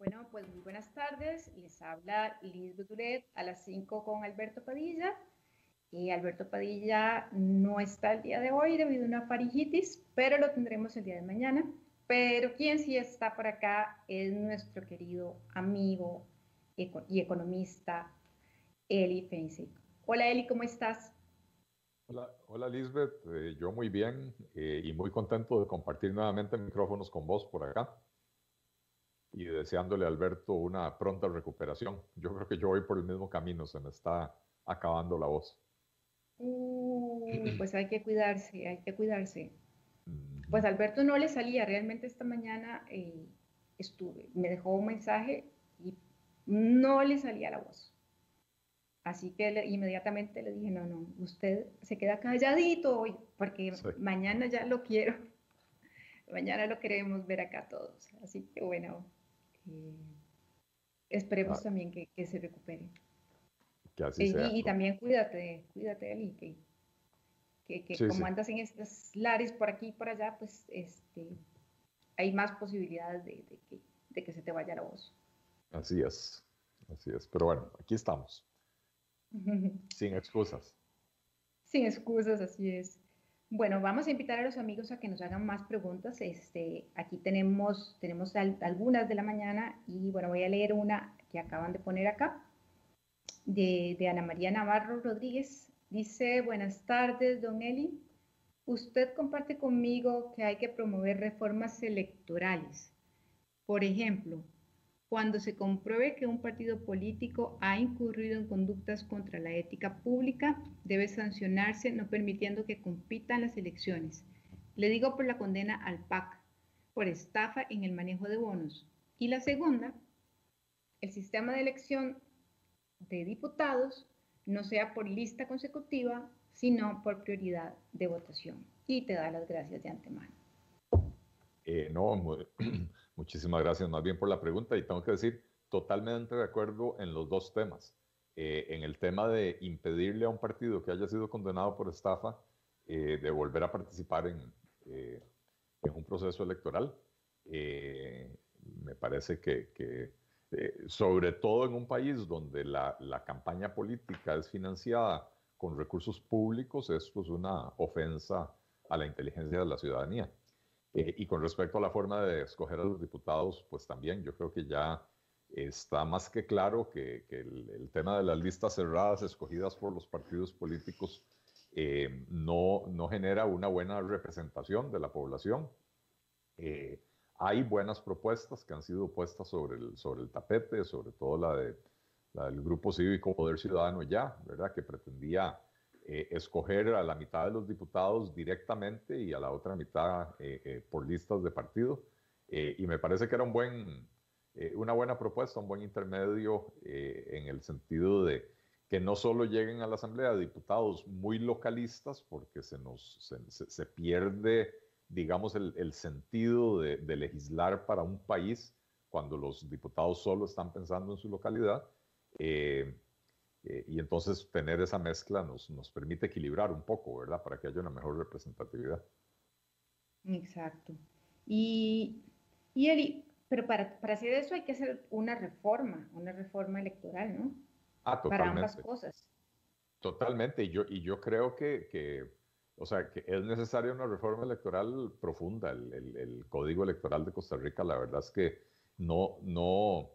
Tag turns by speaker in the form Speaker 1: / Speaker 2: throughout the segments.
Speaker 1: Bueno, pues muy buenas tardes. Les habla Liz Duret a las 5 con Alberto Padilla. Y Alberto Padilla no está el día de hoy debido a una faringitis, pero lo tendremos el día de mañana. Pero quien sí está por acá es nuestro querido amigo y economista Eli Feinsick. Hola Eli, ¿cómo estás?
Speaker 2: Hola, hola Lisbeth, eh, yo muy bien eh, y muy contento de compartir nuevamente micrófonos con vos por acá y deseándole a Alberto una pronta recuperación. Yo creo que yo voy por el mismo camino, se me está acabando la voz.
Speaker 1: Uh, pues hay que cuidarse, hay que cuidarse. Pues Alberto no le salía, realmente esta mañana eh, estuve, me dejó un mensaje y no le salía la voz. Así que inmediatamente le dije, no, no, usted se queda calladito hoy, porque mañana ya lo quiero. mañana lo queremos ver acá todos. Así que bueno, eh, esperemos ah. también que, se recupere. y, también cuídate, cuídate, Eli, que, que, como andas en estos lares por aquí y por allá, pues este, hay más posibilidades de, que, de que se te vaya la voz.
Speaker 2: Así es, así es. Pero bueno, aquí estamos. Sin excusas.
Speaker 1: Sin excusas, así es. Bueno, vamos a invitar a los amigos a que nos hagan más preguntas. Este, aquí tenemos, tenemos algunas de la mañana y bueno, voy a leer una que acaban de poner acá, de, de Ana María Navarro Rodríguez. Dice, buenas tardes, don Eli. Usted comparte conmigo que hay que promover reformas electorales. Por ejemplo, cuando se compruebe que un partido político ha incurrido en conductas contra la ética pública, debe sancionarse no permitiendo que compitan las elecciones. Le digo por la condena al PAC, por estafa en el manejo de bonos. Y la segunda, el sistema de elección de diputados no sea por lista consecutiva, sino por prioridad de votación. Y te da las gracias de antemano.
Speaker 2: Eh, no, muchísimas gracias más bien por la pregunta y tengo que decir, totalmente de acuerdo en los dos temas. Eh, en el tema de impedirle a un partido que haya sido condenado por estafa eh, de volver a participar en, en un proceso electoral, me parece que, sobre todo en un país donde la, la, campaña política es financiada con recursos públicos, esto es una ofensa a la inteligencia de la ciudadanía. Eh, y con respecto a la forma de escoger a los diputados, pues también yo creo que ya está más que claro que, el, tema de las listas cerradas escogidas por los partidos políticos eh, no, no, genera una buena representación de la población. Eh, hay buenas propuestas que han sido puestas sobre el, sobre el tapete, sobre todo la, de, la del Grupo Cívico Poder Ciudadano Ya, ¿verdad? que pretendía eh, escoger a la mitad de los diputados directamente y a la otra mitad eh, eh, por listas de partido. y me parece que era un buen, una buena propuesta, un buen intermedio en el sentido de que no solo lleguen a la Asamblea Diputados muy localistas, porque se, nos, se, pierde, digamos, el, sentido de, legislar para un país cuando los diputados solo están pensando en su localidad, y entonces tener esa mezcla nos, nos permite equilibrar un poco, ¿verdad? Para que haya una mejor representatividad.
Speaker 1: Exacto. Y, y Eli, pero para, para, hacer eso hay que hacer una reforma, una reforma electoral, ¿no?
Speaker 2: Ah, totalmente.
Speaker 1: Para ambas cosas.
Speaker 2: Totalmente. Y yo, y yo creo que, que, o sea, que es necesaria una reforma electoral profunda. El, el, el, Código Electoral de Costa Rica, la verdad es que no, no,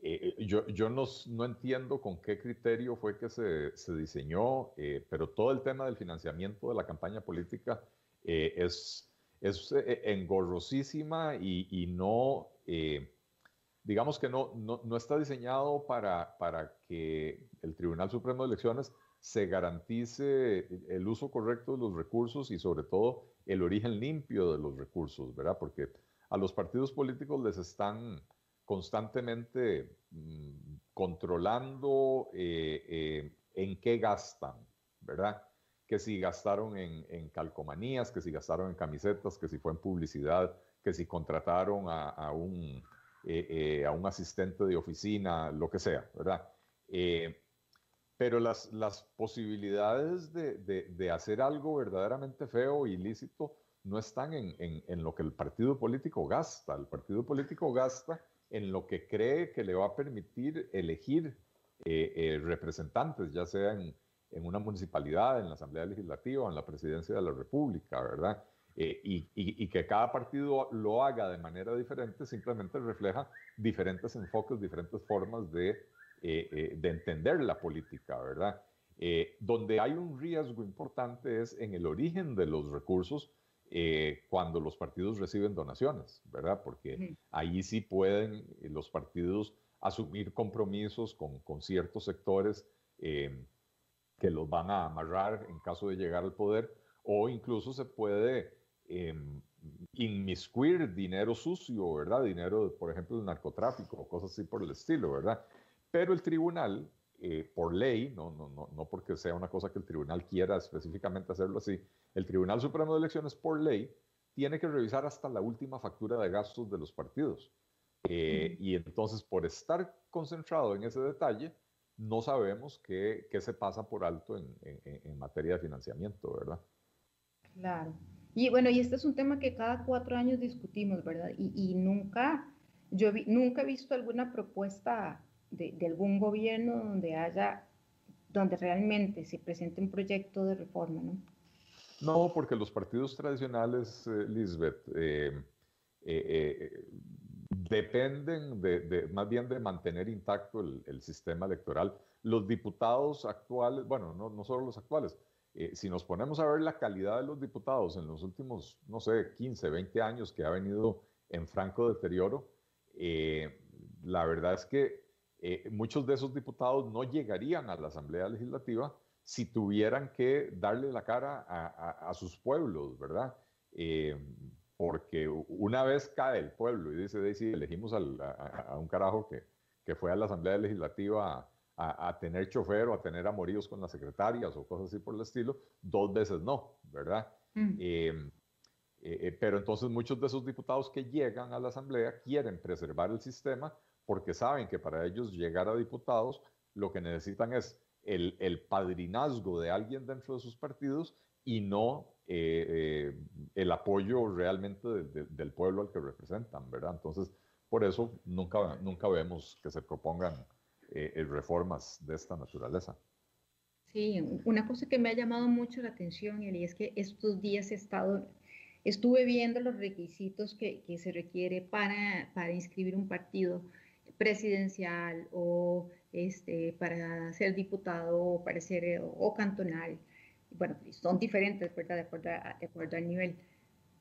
Speaker 2: eh, yo, yo no, no, entiendo con qué criterio fue que se, se diseñó, eh, pero todo el tema del financiamiento de la campaña política eh, es, es engorrosísima y, y no, digamos que no, no, no, está diseñado para, para que el Tribunal Supremo de Elecciones se garantice el uso correcto de los recursos y sobre todo el origen limpio de los recursos, ¿verdad? Porque a los partidos políticos les están constantemente mm, controlando eh, eh, en qué gastan, ¿verdad? Que si gastaron en, calcomanías, que si gastaron en camisetas, que si fue en publicidad, que si contrataron a, un, eh, a un asistente de oficina, lo que sea, ¿verdad? pero las, las posibilidades de, hacer algo verdaderamente feo, ilícito, no están en, en, lo que el partido político gasta. El partido político gasta en lo que cree que le va a permitir elegir eh, eh, representantes, ya sea en, una municipalidad, en la Asamblea Legislativa, en la Presidencia de la República, ¿verdad? Eh, y, que cada partido lo haga de manera diferente simplemente refleja diferentes enfoques, diferentes formas de, de entender la política, ¿verdad? donde hay un riesgo importante es en el origen de los recursos cuando los partidos reciben donaciones, ¿verdad? Porque ahí sí pueden los partidos asumir compromisos con, con ciertos sectores eh, que los van a amarrar en caso de llegar al poder, o incluso se puede eh, inmiscuir dinero sucio, ¿verdad? Dinero, por ejemplo, del narcotráfico o cosas así por el estilo, ¿verdad? Pero el tribunal, eh, por ley, no, no, no, no porque sea una cosa que el tribunal quiera específicamente hacerlo así, el Tribunal Supremo de Elecciones, por ley, tiene que revisar hasta la última factura de gastos de los partidos. Eh, y entonces, por estar concentrado en ese detalle, no sabemos qué, qué se pasa por alto en, en, materia de financiamiento, ¿verdad?
Speaker 1: Claro. Y bueno, y este es un tema que cada cuatro años discutimos, ¿verdad? Y, y nunca, yo nunca he visto alguna propuesta de, algún gobierno donde haya, donde realmente se presente un proyecto de reforma, ¿no?
Speaker 2: No, porque los partidos tradicionales, eh, Lisbeth, eh, eh, dependen de, más bien de mantener intacto el, sistema electoral. Los diputados actuales, bueno, no, no solo los actuales, si nos ponemos a ver la calidad de los diputados en los últimos, no sé, 15, 20 años que ha venido en franco deterioro, la verdad es que eh, muchos de esos diputados no llegarían a la Asamblea Legislativa si tuvieran que darle la cara a, a sus pueblos, ¿verdad? porque una vez cae el pueblo y dice, si elegimos a, un carajo que, que, fue a la Asamblea Legislativa a, tener chofer o a tener amoríos con las secretarias o cosas así por el estilo, dos veces no, ¿verdad? Mm. Eh, eh, pero entonces muchos de esos diputados que llegan a la Asamblea quieren preservar el sistema porque saben que para ellos llegar a diputados lo que necesitan es el, el padrinazgo de alguien dentro de sus partidos y no eh, eh, el apoyo realmente del pueblo al que representan, ¿verdad? Entonces, por eso nunca, nunca vemos que se propongan eh, reformas de esta naturaleza.
Speaker 1: Sí, una cosa que me ha llamado mucho la atención, y es que estos días he estado, estuve viendo los requisitos que, que se requiere para, para inscribir un partido presidencial o este, para ser diputado o para ser o cantonal bueno, son diferentes, ¿verdad? De acuerdo, de acuerdo al nivel,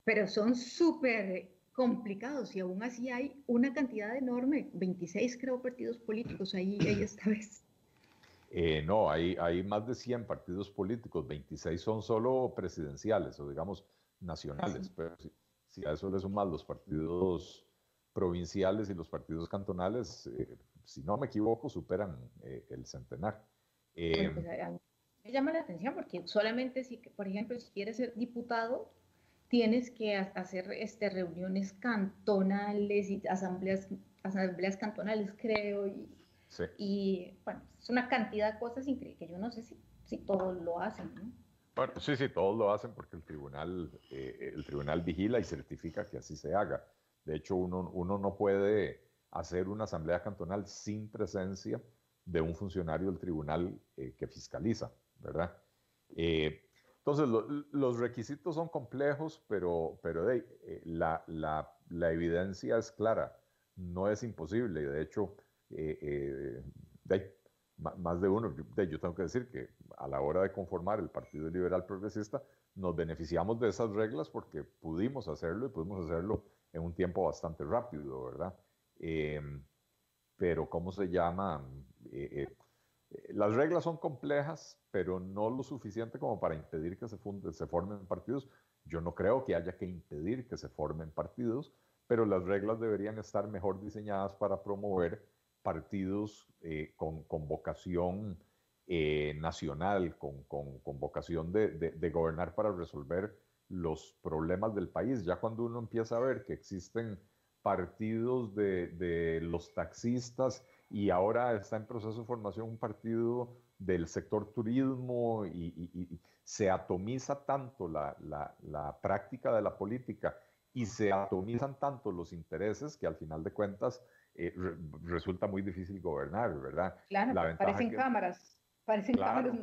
Speaker 1: pero son súper complicados y aún así hay una cantidad enorme, 26 creo partidos políticos ahí, ahí esta vez.
Speaker 2: Eh, no, hay, hay más de 100 partidos políticos, 26 son solo presidenciales o digamos nacionales, pero si, a eso le suman los partidos provinciales y los partidos cantonales, eh, si no me equivoco, superan eh, el centenar.
Speaker 1: Pues, me llama la atención porque solamente si, por ejemplo, si quieres ser diputado, tienes que hacer este, reuniones cantonales y asambleas, asambleas cantonales, creo, y, y bueno, es una cantidad de cosas increíbles que yo no sé si, si todos lo hacen, ¿no?
Speaker 2: Bueno, sí, sí, todos lo hacen porque el tribunal, eh, el tribunal vigila y certifica que así se haga. De hecho, uno, uno no puede hacer una asamblea cantonal sin presencia de un funcionario del tribunal eh, que fiscaliza. ¿verdad? Eh, entonces, los requisitos son complejos, pero, pero eh, la, la, la, evidencia es clara, no es imposible. De hecho, eh, más de uno, yo tengo que decir que a la hora de conformar el Partido Liberal Progresista, nos beneficiamos de esas reglas porque pudimos hacerlo y pudimos hacerlo un tiempo bastante rápido, ¿verdad? pero, ¿cómo se llama? las reglas son complejas, pero no lo suficiente como para impedir que se, se formen partidos. Yo no creo que haya que impedir que se formen partidos, pero las reglas deberían estar mejor diseñadas para promover partidos eh, con, con, vocación eh, nacional, con, con, vocación de, de, gobernar para resolver los problemas del país. Ya cuando uno empieza a ver que existen partidos de, de los taxistas y ahora está en proceso de formación un partido del sector turismo y, se atomiza tanto la, la, práctica de la política y se atomizan tanto los intereses que al final de cuentas eh, resulta muy difícil gobernar, ¿verdad?
Speaker 1: Claro, parecen cámaras, parecen cámaras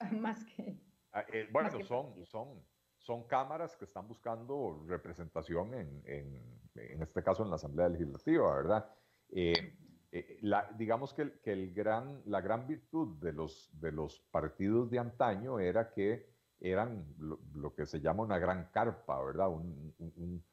Speaker 1: más que...
Speaker 2: Ah, eh, bueno, son, son, son cámaras que están buscando representación en, en, en este caso en la Asamblea Legislativa, ¿verdad? Eh, la, digamos que, que, el gran, la gran virtud de los, de los partidos de antaño era que eran lo, que se llama una gran carpa, ¿verdad? Un, un,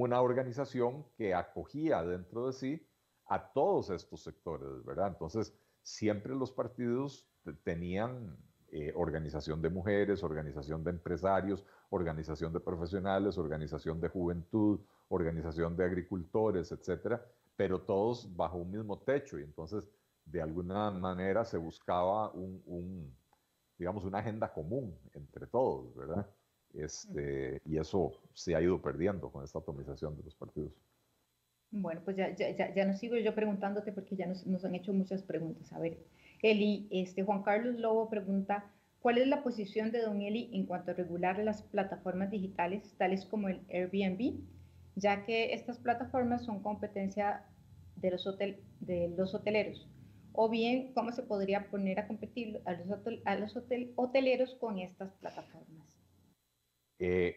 Speaker 2: una organización que acogía dentro de sí a todos estos sectores, ¿verdad? Entonces, siempre los partidos tenían eh, organización de mujeres, organización de empresarios, organización de profesionales, organización de juventud, organización de agricultores, etcétera, pero todos bajo un mismo techo y entonces de alguna manera se buscaba un digamos, una agenda común entre todos, ¿verdad? Este, y eso se ha ido perdiendo con esta atomización de los partidos.
Speaker 1: Bueno, pues ya, ya, ya, no sigo yo preguntándote porque ya nos, nos, han hecho muchas preguntas. A ver, Eli, este, Juan Carlos Lobo pregunta, ¿cuál es la posición de Don Eli en cuanto a regular las plataformas digitales, tales como el Airbnb, ya que estas plataformas son competencia de los, de los hoteleros? O bien, ¿cómo se podría poner a competir a los, hoteleros con estas plataformas?
Speaker 2: Eh,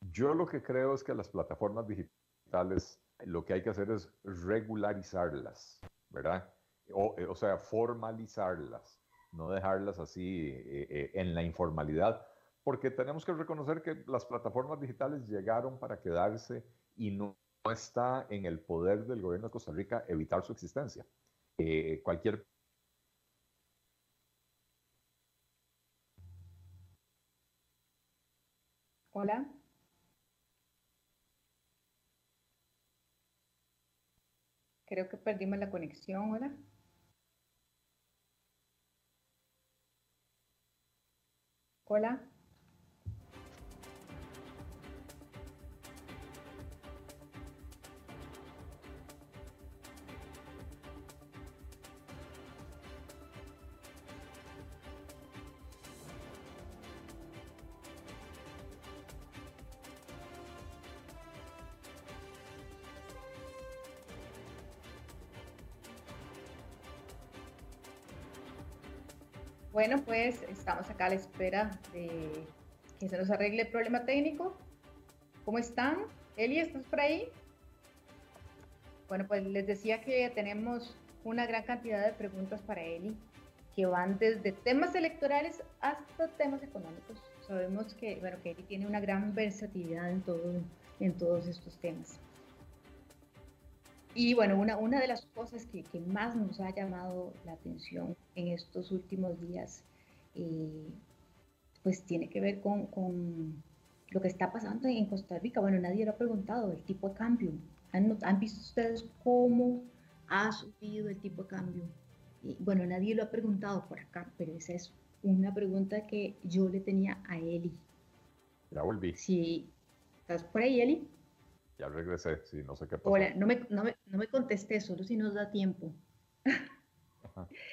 Speaker 2: yo lo que creo es que las plataformas digitales lo que hay que hacer es regularizarlas, ¿verdad? O, eh, sea, formalizarlas, no dejarlas así eh, en la informalidad, porque tenemos que reconocer que las plataformas digitales llegaron para quedarse y no, está en el poder del gobierno de Costa Rica evitar su existencia. cualquier
Speaker 1: Hola. Creo que perdimos la conexión, hola. Hola. Bueno, pues estamos acá a la espera de que se nos arregle el problema técnico. ¿Cómo están? Eli, ¿estás por ahí? Bueno, pues les decía que tenemos una gran cantidad de preguntas para Eli, que van desde temas electorales hasta temas económicos. Sabemos que, bueno, que Eli tiene una gran versatilidad en, todo, en todos estos temas. Y bueno, una, de las cosas que, que, más nos ha llamado la atención en estos últimos días, eh, pues tiene que ver con, con, lo que está pasando en Costa Rica. Bueno, nadie lo ha preguntado, el tipo de cambio. ¿Han, ¿han visto ustedes cómo ha subido el tipo de cambio? Y, bueno, nadie lo ha preguntado por acá, pero esa es una pregunta que yo le tenía a Eli.
Speaker 2: Ya volví.
Speaker 1: Sí. ¿Estás por ahí, Eli?
Speaker 2: Ya regresé, sí, no sé qué pasó.
Speaker 1: Hola, no me, no me, no me contesté, solo si nos da tiempo.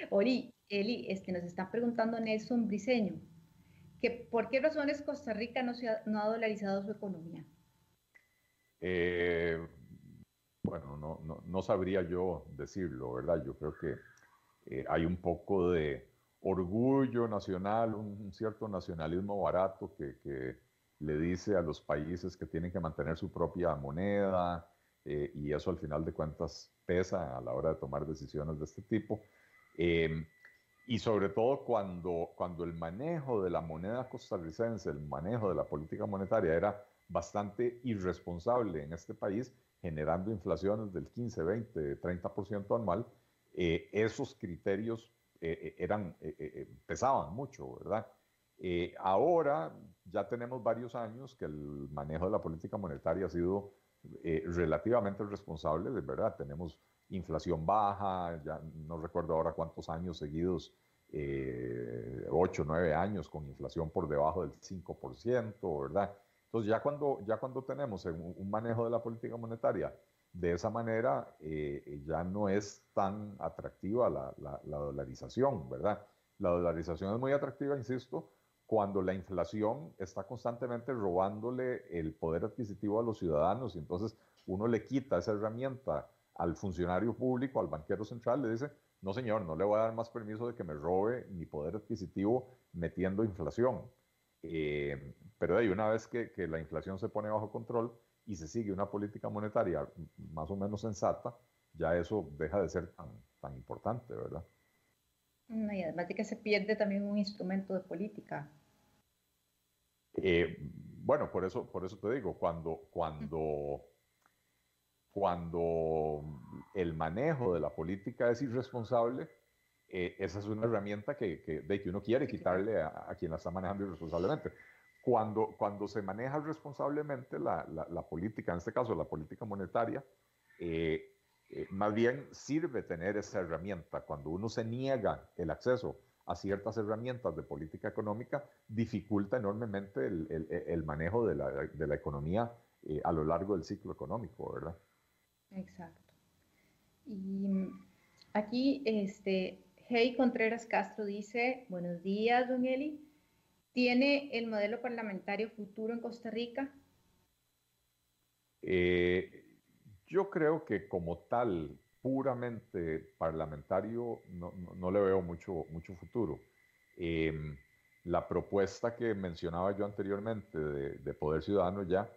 Speaker 1: Oli, Eli, este, nos están preguntando Nelson Briseño, que ¿por qué razones Costa Rica no, se ha, no ha dolarizado su economía?
Speaker 2: Eh, bueno, no, no, no, sabría yo decirlo, ¿verdad? Yo creo que eh, hay un poco de orgullo nacional, un, cierto nacionalismo barato que, que le dice a los países que tienen que mantener su propia moneda eh, y eso al final de cuentas pesa a la hora de tomar decisiones de este tipo. Em, y sobre todo cuando, cuando el manejo de la moneda costarricense, el manejo de la política monetaria era bastante irresponsable en este país, generando inflaciones del 15, 20, 30% anual, eh, esos criterios eh, eran, pesaban mucho, ¿verdad? Eh, ahora ya tenemos varios años que el manejo de la política monetaria ha sido eh, relativamente responsable, de verdad. Tenemos inflación baja, ya no recuerdo ahora cuántos años seguidos, eh, 8, 9 años con inflación por debajo del 5%, ¿verdad? Entonces ya cuando, ya cuando tenemos un, manejo de la política monetaria de esa manera, eh, ya no es tan atractiva la, la dolarización, ¿verdad? La dolarización es muy atractiva, insisto, cuando la inflación está constantemente robándole el poder adquisitivo a los ciudadanos y entonces uno le quita esa herramienta al funcionario público, al banquero central, le dice, no señor, no le voy a dar más permiso de que me robe mi poder adquisitivo metiendo inflación. Eh, pero de una vez que, la inflación se pone bajo control y se sigue una política monetaria más o menos sensata, ya eso deja de ser tan importante, ¿verdad?
Speaker 1: Y además de que se pierde también un instrumento de política.
Speaker 2: Eh, bueno, por eso, por eso te digo, cuando, cuando, cuando el manejo de la política es irresponsable, eh, esa es una herramienta que, de que uno quiere quitarle a, quien la está manejando irresponsablemente. Cuando, cuando se maneja responsablemente la, la, política, en este caso la política monetaria, eh, eh, más bien sirve tener esa herramienta. Cuando uno se niega el acceso a ciertas herramientas de política económica, dificulta enormemente el, el, el manejo de la, de la economía a lo largo del ciclo económico, ¿verdad?
Speaker 1: Exacto. Y aquí, este, Hey Contreras Castro dice, buenos días, don Eli. ¿Tiene el modelo parlamentario futuro en Costa Rica?
Speaker 2: Eh, yo creo que como tal, puramente parlamentario, no, le veo mucho, mucho futuro. Em, la propuesta que mencionaba yo anteriormente de, Poder Ciudadano ya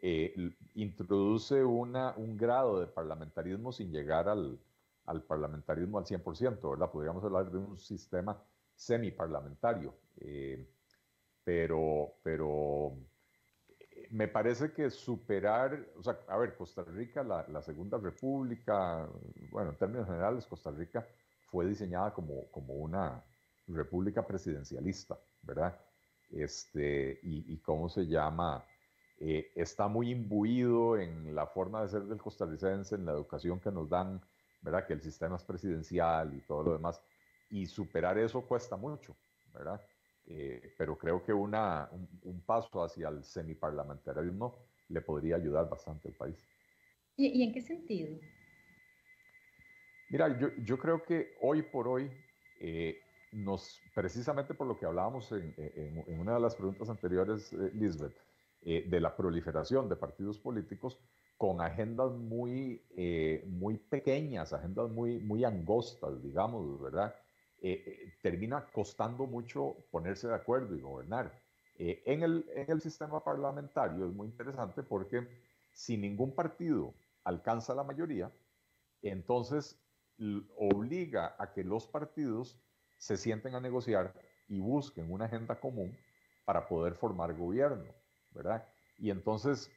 Speaker 2: eh, introduce una, un grado de parlamentarismo sin llegar al, al parlamentarismo al 100%, ¿verdad? Podríamos hablar de un sistema semiparlamentario, eh, pero, pero me parece que superar, o sea, a ver, Costa Rica, la, la, Segunda República, bueno, en términos generales, Costa Rica fue diseñada como, como una república presidencialista, ¿verdad? Este, y, y cómo se llama, eh, está muy imbuido en la forma de ser del costarricense, en la educación que nos dan, ¿verdad? Que el sistema es presidencial y todo lo demás. Y superar eso cuesta mucho, ¿verdad? Eh, pero creo que una, un, paso hacia el semiparlamentarismo le podría ayudar bastante al país.
Speaker 1: ¿Y, en qué sentido?
Speaker 2: Mira, yo, yo, creo que hoy por hoy, eh, nos, precisamente por lo que hablábamos en, en, en una de las preguntas anteriores, eh, Lisbeth, de la proliferación de partidos políticos, con agendas muy, eh, muy pequeñas, agendas muy, muy angostas, digamos, ¿verdad? Eh, eh, termina costando mucho ponerse de acuerdo y gobernar. en, el, en el sistema parlamentario es muy interesante porque si ningún partido alcanza la mayoría, entonces obliga a que los partidos se sienten a negociar y busquen una agenda común para poder formar gobierno, ¿verdad? Y entonces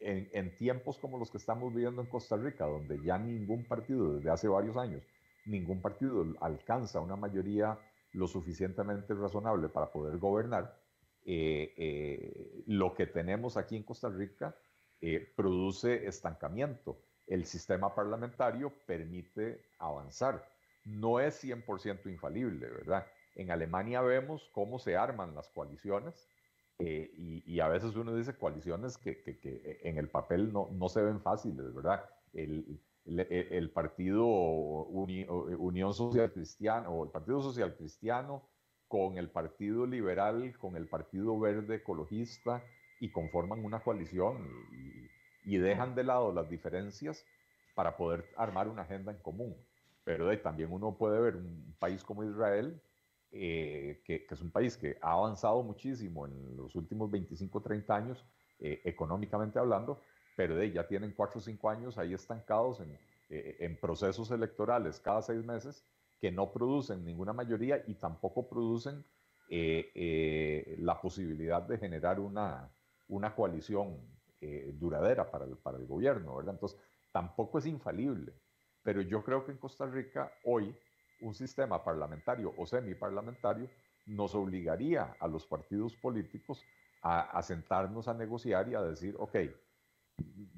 Speaker 2: en, tiempos como los que estamos viviendo en Costa Rica, donde ya ningún partido desde hace varios años, ningún partido alcanza una mayoría lo suficientemente razonable para poder gobernar, eh, eh, lo que tenemos aquí en Costa Rica eh, produce estancamiento. El sistema parlamentario permite avanzar. No es 100% infalible, ¿verdad? En Alemania vemos cómo se arman las coaliciones y, a veces uno dice coaliciones que, que, en el papel no, no, se ven fáciles, ¿verdad? El, el, Partido Unión Social Cristiana o el Partido Social Cristiano con el Partido Liberal, con el Partido Verde Ecologista y conforman una coalición y, dejan de lado las diferencias para poder armar una agenda en común. Pero también uno puede ver un país como Israel eh, que, es un país que ha avanzado muchísimo en los últimos 25, 30 años, eh, económicamente hablando, pero de, ya tienen 4 o 5 años ahí estancados en, eh, en procesos electorales cada seis meses que no producen ninguna mayoría y tampoco producen la posibilidad de generar una, una coalición duradera para el, para el gobierno, ¿verdad? Entonces, tampoco es infalible, pero yo creo que en Costa Rica hoy un sistema parlamentario o semiparlamentario nos obligaría a los partidos políticos a, sentarnos a negociar y a decir, ok,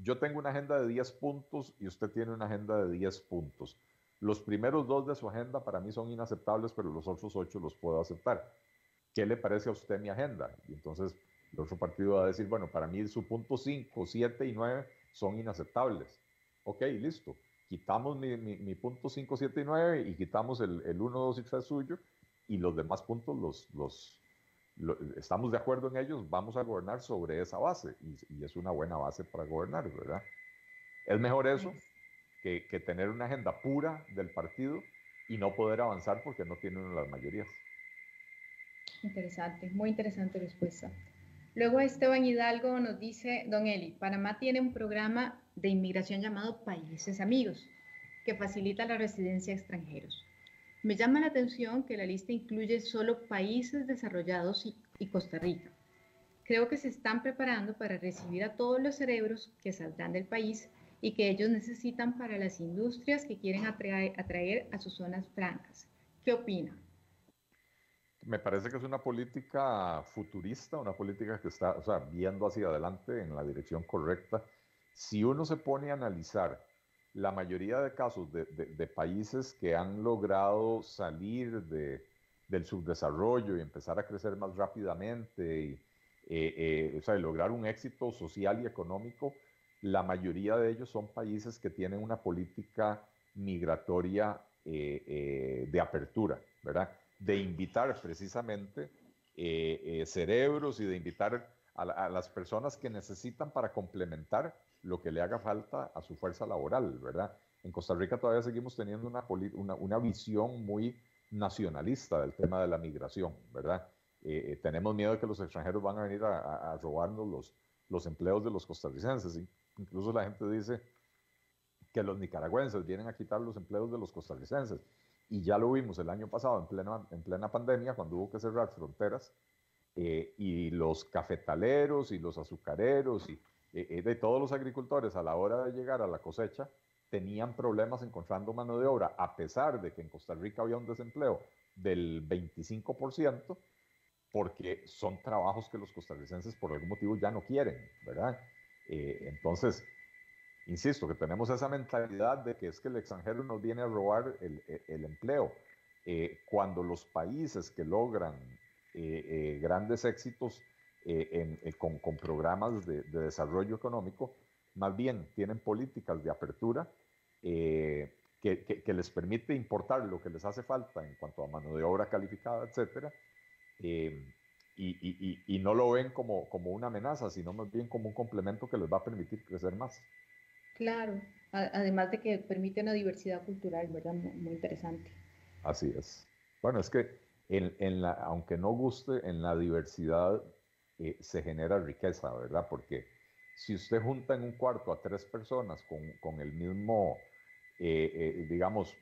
Speaker 2: yo tengo una agenda de 10 puntos y usted tiene una agenda de 10 puntos. Los primeros dos de su agenda para mí son inaceptables, pero los otros ocho los puedo aceptar. ¿Qué le parece a usted mi agenda? Y entonces el otro partido va a decir, bueno, para mí su punto 5, 7 y 9 son inaceptables. Ok, listo quitamos mi, mi, punto 5, 7 y 9 y quitamos el, el 1, 2 y 3 suyo y los demás puntos los, los, estamos de acuerdo en ellos, vamos a gobernar sobre esa base y, y, es una buena base para gobernar, ¿verdad? Es mejor eso que, que, tener una agenda pura del partido y no poder avanzar porque no tienen las mayorías.
Speaker 1: Interesante, muy interesante respuesta. Luego Esteban Hidalgo nos dice, don Eli, Panamá tiene un programa de inmigración llamado Países Amigos, que facilita la residencia de extranjeros. Me llama la atención que la lista incluye solo países desarrollados y, Costa Rica. Creo que se están preparando para recibir a todos los cerebros que saldrán del país y que ellos necesitan para las industrias que quieren atraer, a sus zonas francas. ¿Qué opina?
Speaker 2: me parece que es una política futurista, una política que está viendo hacia adelante en la dirección correcta. Si uno se pone a analizar la mayoría de casos de, países que han logrado salir del subdesarrollo y empezar a crecer más rápidamente y eh, eh, lograr un éxito social y económico, la mayoría de ellos son países que tienen una política migratoria eh, de apertura, ¿verdad? de invitar precisamente cerebros y de invitar a, las personas que necesitan para complementar lo que le haga falta a su fuerza laboral, ¿verdad? En Costa Rica todavía seguimos teniendo una, una, visión muy nacionalista del tema de la migración, ¿verdad? Eh, tenemos miedo de que los extranjeros van a venir a, robarnos los, los empleos de los costarricenses. Incluso la gente dice que los nicaragüenses vienen a quitar los empleos de los costarricenses. Y ya lo vimos el año pasado en plena, en plena pandemia, cuando hubo que cerrar fronteras, eh, y los cafetaleros y los azucareros y eh, eh, de todos los agricultores a la hora de llegar a la cosecha tenían problemas encontrando mano de obra, a pesar de que en Costa Rica había un desempleo del 25%, porque son trabajos que los costarricenses por algún motivo ya no quieren, ¿verdad? entonces, insisto, que tenemos esa mentalidad de que es que el extranjero nos viene a robar el, empleo. Eh, cuando los países que logran eh, eh, grandes éxitos con, programas de, desarrollo económico, más bien tienen políticas de apertura que, les permite importar lo que les hace falta en cuanto a mano de obra calificada, etcétera, y, no lo ven como, como una amenaza, sino más bien como un complemento que les va a permitir crecer más.
Speaker 1: Claro, además de que permite una diversidad cultural, ¿verdad? Muy, interesante.
Speaker 2: Así es. Bueno, es que en, la, aunque no guste, en la diversidad eh, se genera riqueza, ¿verdad? Porque si usted junta en un cuarto a tres personas con, el mismo, eh, eh, digamos,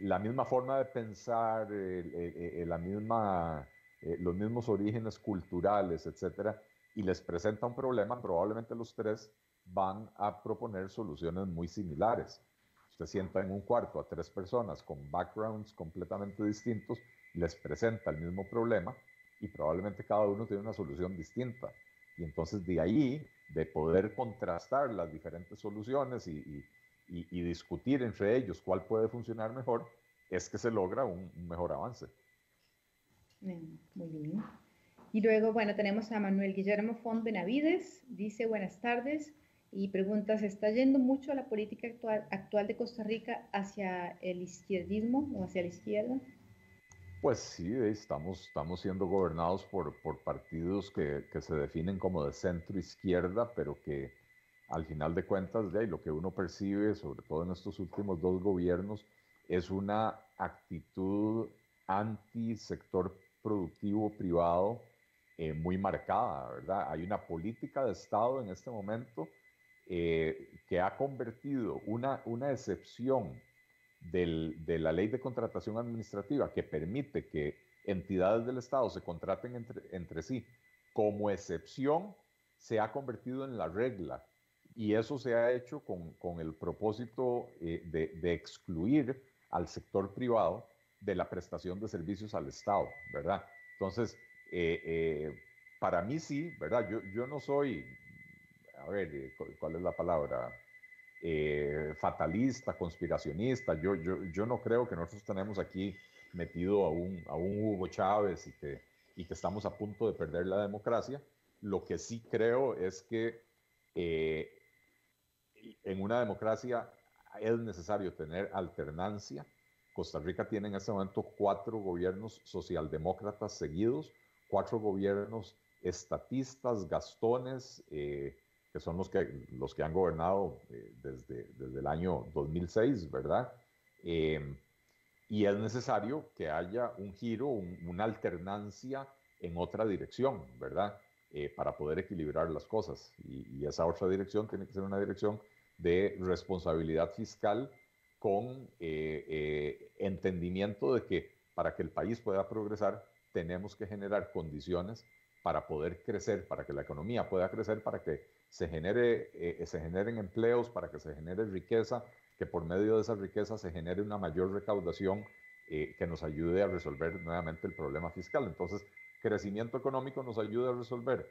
Speaker 2: la misma forma de pensar, la misma, los mismos orígenes culturales, etcétera, y les presenta un problema, probablemente los tres van a proponer soluciones muy similares. Usted sienta en un cuarto a tres personas con backgrounds completamente distintos, les presenta el mismo problema y probablemente cada uno tiene una solución distinta. Y entonces de ahí, de poder contrastar las diferentes soluciones y, discutir entre ellos cuál puede funcionar mejor, es que se logra un, mejor avance.
Speaker 1: Muy bien. Y luego, bueno, tenemos a Manuel Guillermo Font Benavides. Dice, buenas tardes y pregunta, ¿se está yendo mucho la política actual, actual de Costa Rica hacia el izquierdismo o hacia la izquierda?
Speaker 2: Pues sí, estamos, estamos siendo gobernados por, por partidos que, que, se definen como de centro izquierda, pero que al final de cuentas, de ahí, lo que uno percibe, sobre todo en estos últimos dos gobiernos, es una actitud anti-sector productivo privado eh, muy marcada, ¿verdad? Hay una política de Estado en este momento eh, que ha convertido una, una excepción de la ley de contratación administrativa que permite que entidades del Estado se contraten entre, entre sí como excepción, se ha convertido en la regla. Y eso se ha hecho con, con el propósito eh, de, de, excluir al sector privado de la prestación de servicios al Estado, ¿verdad? Entonces, eh, para mí sí, ¿verdad? Yo, yo no soy, a ver, eh, ¿cuál es la palabra? Eh, fatalista, conspiracionista. Yo, yo, yo no creo que nosotros tenemos aquí metido a un, a un Hugo Chávez y que, y que estamos a punto de perder la democracia. Lo que sí creo es que eh, en una democracia es necesario tener alternancia. Costa Rica tiene en este momento cuatro gobiernos socialdemócratas seguidos, cuatro gobiernos estatistas, gastones, que son los que, los que han gobernado eh, desde, desde el año 2006, ¿verdad? Eh, y es necesario que haya un giro, una alternancia en otra dirección, ¿verdad? Eh, para poder equilibrar las cosas. Y, esa otra dirección tiene que ser una dirección de responsabilidad fiscal con entendimiento de que para que el país pueda progresar tenemos que generar condiciones para poder crecer, para que la economía pueda crecer, para que se, genere, eh, se generen empleos, para que se genere riqueza, que por medio de esa riqueza se genere una mayor recaudación eh, que nos ayude a resolver nuevamente el problema fiscal. Entonces, crecimiento económico nos ayuda a resolver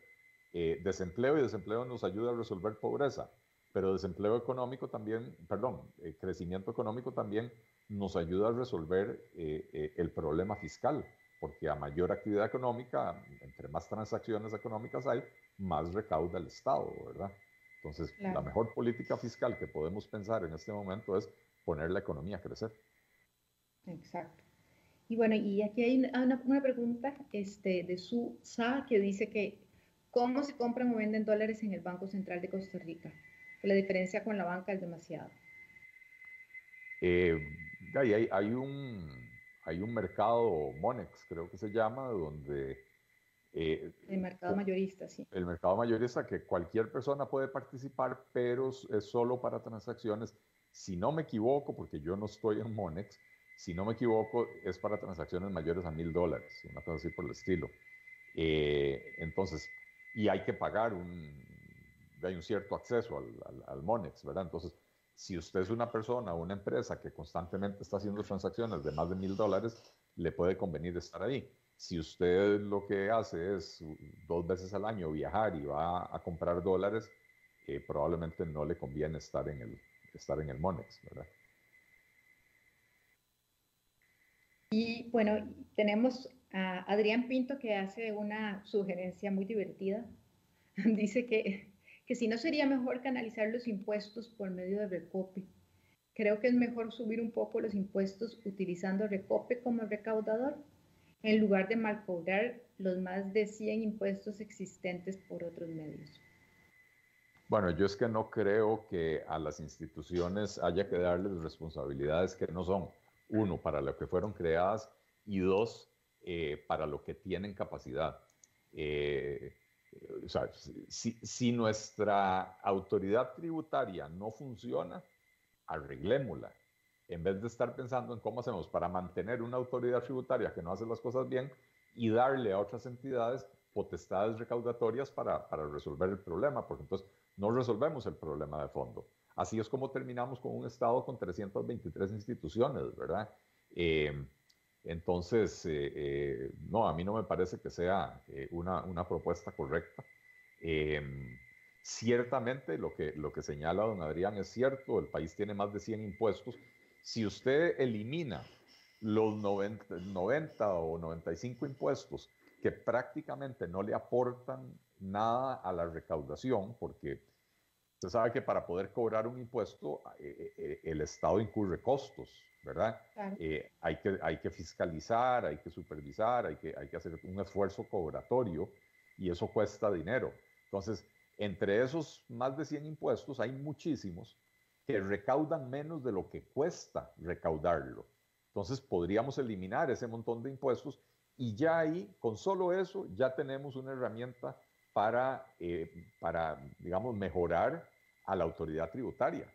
Speaker 2: eh, desempleo y desempleo nos ayuda a resolver pobreza, pero desempleo económico también, perdón, crecimiento económico también nos ayuda a resolver el problema fiscal porque a mayor actividad económica, entre más transacciones económicas hay, más recauda el Estado, ¿verdad? Entonces, la mejor política fiscal que podemos pensar en este momento es poner la economía a crecer.
Speaker 1: Exacto. Y bueno, y aquí hay una, una pregunta este, de Su Sa que dice que ¿cómo se compran o venden dólares en el Banco Central de Costa Rica? la diferencia con la banca es demasiado.
Speaker 2: Eh, hay, hay un, hay un mercado Monex, creo que se llama, donde...
Speaker 1: Eh, el mercado mayorista, sí.
Speaker 2: El mercado mayorista que cualquier persona puede participar, pero es solo para transacciones. Si no me equivoco, porque yo no estoy en Monex, si no me equivoco, es para transacciones mayores a mil dólares, una cosa así por el estilo. Eh, entonces, y hay que pagar un, hay un cierto acceso al, al, al Monex, ¿verdad? Entonces, si usted es una persona o una empresa que constantemente está haciendo transacciones de más de mil dólares, le puede convenir estar ahí. Si usted lo que hace es dos veces al año viajar y va a comprar dólares, eh, probablemente no le conviene estar en el, estar en el Monex, ¿verdad?
Speaker 1: Y bueno, tenemos a Adrián Pinto que hace una sugerencia muy divertida. Dice que que si no sería mejor canalizar los impuestos por medio de Recope. Creo que es mejor subir un poco los impuestos utilizando Recope como recaudador en lugar de malcobrar los más de 100 impuestos existentes por otros medios.
Speaker 2: Bueno, yo es que no creo que a las instituciones haya que darles responsabilidades que no son, uno, para lo que fueron creadas y dos, eh, para lo que tienen capacidad. Eh, o sea, si, nuestra autoridad tributaria no funciona, arreglémosla. En vez de estar pensando en cómo hacemos para mantener una autoridad tributaria que no hace las cosas bien y darle a otras entidades potestades recaudatorias para, para resolver el problema, porque entonces no resolvemos el problema de fondo. Así es como terminamos con un Estado con 323 instituciones, ¿verdad? Eh, entonces, eh, eh, no, a mí no me parece que sea eh, una, una, propuesta correcta. Em, ciertamente lo que, lo que señala don Adrián es cierto, el país tiene más de 100 impuestos. Si usted elimina los 90, 90 o 95 impuestos que prácticamente no le aportan nada a la recaudación, porque usted sabe que para poder cobrar un impuesto el Estado incurre costos, ¿verdad? Eh, hay, que, hay que fiscalizar, hay que supervisar, hay que, hay que hacer un esfuerzo cobratorio y eso cuesta dinero. Entonces, entre esos más de 100 impuestos hay muchísimos que recaudan menos de lo que cuesta recaudarlo. Entonces, podríamos eliminar ese montón de impuestos y ya ahí, con solo eso, ya tenemos una herramienta para, eh, para digamos, mejorar a la autoridad tributaria.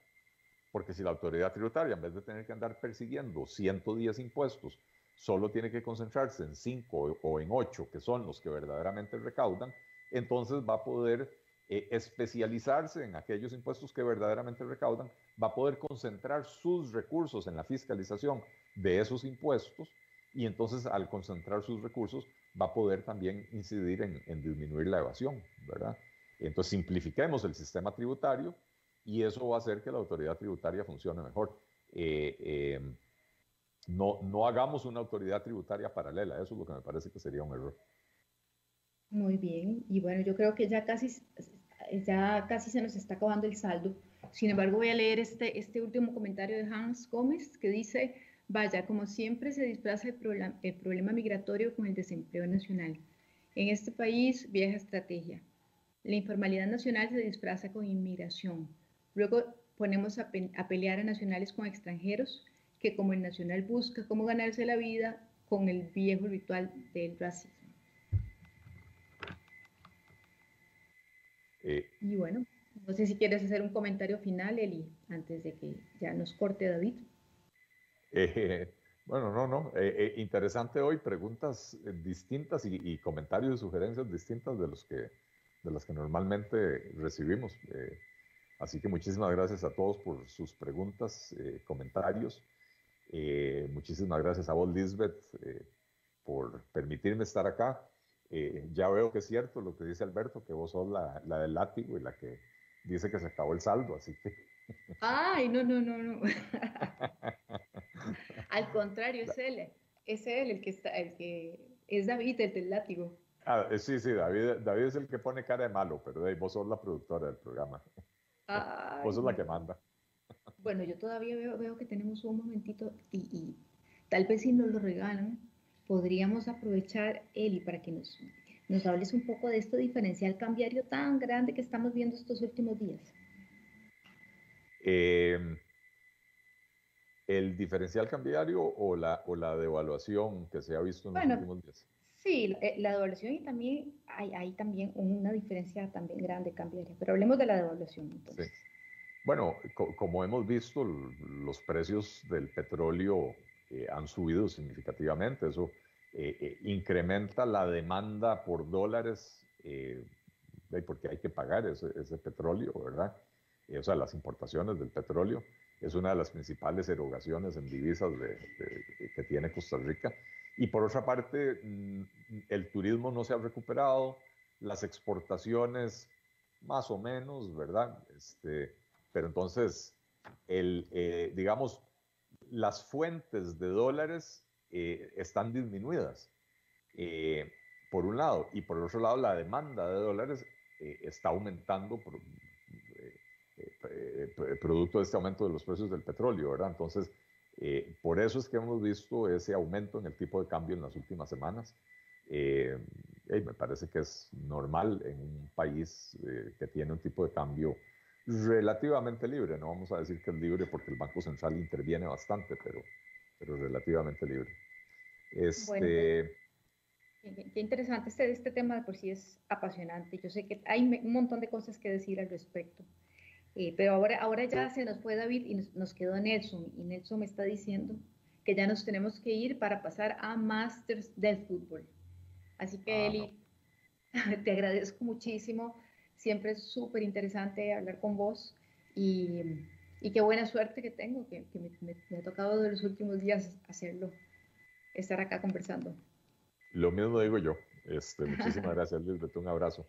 Speaker 2: Porque si la autoridad tributaria, en vez de tener que andar persiguiendo 110 impuestos, solo tiene que concentrarse en 5 o en 8, que son los que verdaderamente recaudan, entonces va a poder eh, especializarse en aquellos impuestos que verdaderamente recaudan, va a poder concentrar sus recursos en la fiscalización de esos impuestos y entonces al concentrar sus recursos va a poder también incidir en, en disminuir la evasión, ¿verdad? Entonces simplifiquemos el sistema tributario y eso va a hacer que la autoridad tributaria funcione mejor. Eh, em, no, no hagamos una autoridad tributaria paralela, eso es lo que me parece que sería un error.
Speaker 1: Muy bien, y bueno, yo creo que ya casi, ya casi se nos está acabando el saldo. Sin embargo, voy a leer este, este último comentario de Hans Gómez que dice, vaya, como siempre se displaza el, problema, el problema migratorio con el desempleo nacional. En este país, vieja estrategia. La informalidad nacional se disfraza con inmigración. Luego ponemos a, pelear a nacionales con extranjeros, que como el nacional busca cómo ganarse la vida con el viejo ritual del racismo. Eh, y bueno, no sé si quieres hacer un comentario final, Eli, antes de que ya nos corte David.
Speaker 2: Eh, bueno, no, no. Eh, interesante hoy, preguntas distintas y, comentarios y sugerencias distintas de los que de las que normalmente recibimos. Así que muchísimas gracias a todos por sus preguntas, comentarios. muchísimas gracias a vos, Lisbeth, por permitirme estar acá. ya veo que es cierto lo que dice Alberto, que vos sos la, la del látigo y la que dice que se acabó el saldo, así que...
Speaker 1: Ay, no, no, no, no. Al contrario, es él, es él el que está, el que es David, el del látigo.
Speaker 2: Ah, eh, sí, sí, David, David es el que pone cara de malo, pero vos sos la productora del programa. Vos sos la que manda.
Speaker 1: Bueno, yo todavía veo, veo que tenemos un momentito y, y, tal vez si nos lo regalan, podríamos aprovechar, Eli, para que nos nos hables un poco de este diferencial cambiario tan grande que estamos viendo estos últimos días.
Speaker 2: Em, ¿El diferencial cambiario o la, o la devaluación que se ha visto en los últimos días?
Speaker 1: Sí, eh, la devaluación y también hay, hay, también una diferencia también grande cambiaria, pero hablemos de la devaluación entonces.
Speaker 2: Bueno, como hemos visto, los precios del petróleo eh, han subido significativamente, eso eh, eh, incrementa la demanda por dólares, eh, porque hay que pagar ese, petróleo, ¿verdad? o sea, las importaciones del petróleo es una de las principales erogaciones en divisas que tiene Costa Rica. Y por otra parte, mm, el turismo no se ha recuperado, las exportaciones más o menos, ¿verdad? Este, pero entonces, el, digamos, las fuentes de dólares eh, están disminuidas, eh, por un lado, y por el otro lado la demanda de dólares eh, está aumentando por, producto de este aumento de los precios del petróleo, ¿verdad? Entonces, por eso es que hemos visto ese aumento en el tipo de cambio en las últimas semanas. me parece que es normal en un país que tiene un tipo de cambio relativamente libre. No vamos a decir que es libre porque el Banco Central interviene bastante, pero, pero relativamente libre.
Speaker 1: Este... qué, interesante este, este tema, de por sí es apasionante. Yo sé que hay un montón de cosas que decir al respecto. Eh, pero ahora, ahora ya se nos fue David y nos, quedó Nelson. Y Nelson me está diciendo que ya nos tenemos que ir para pasar a Masters del Fútbol. Así que, ah, Eli, te agradezco muchísimo. Siempre es súper interesante hablar con vos. Y, y qué buena suerte que tengo, que, me, ha tocado de los últimos días hacerlo, estar acá conversando.
Speaker 2: Lo mismo digo yo. Este, muchísimas gracias, Lisbeth. Un abrazo.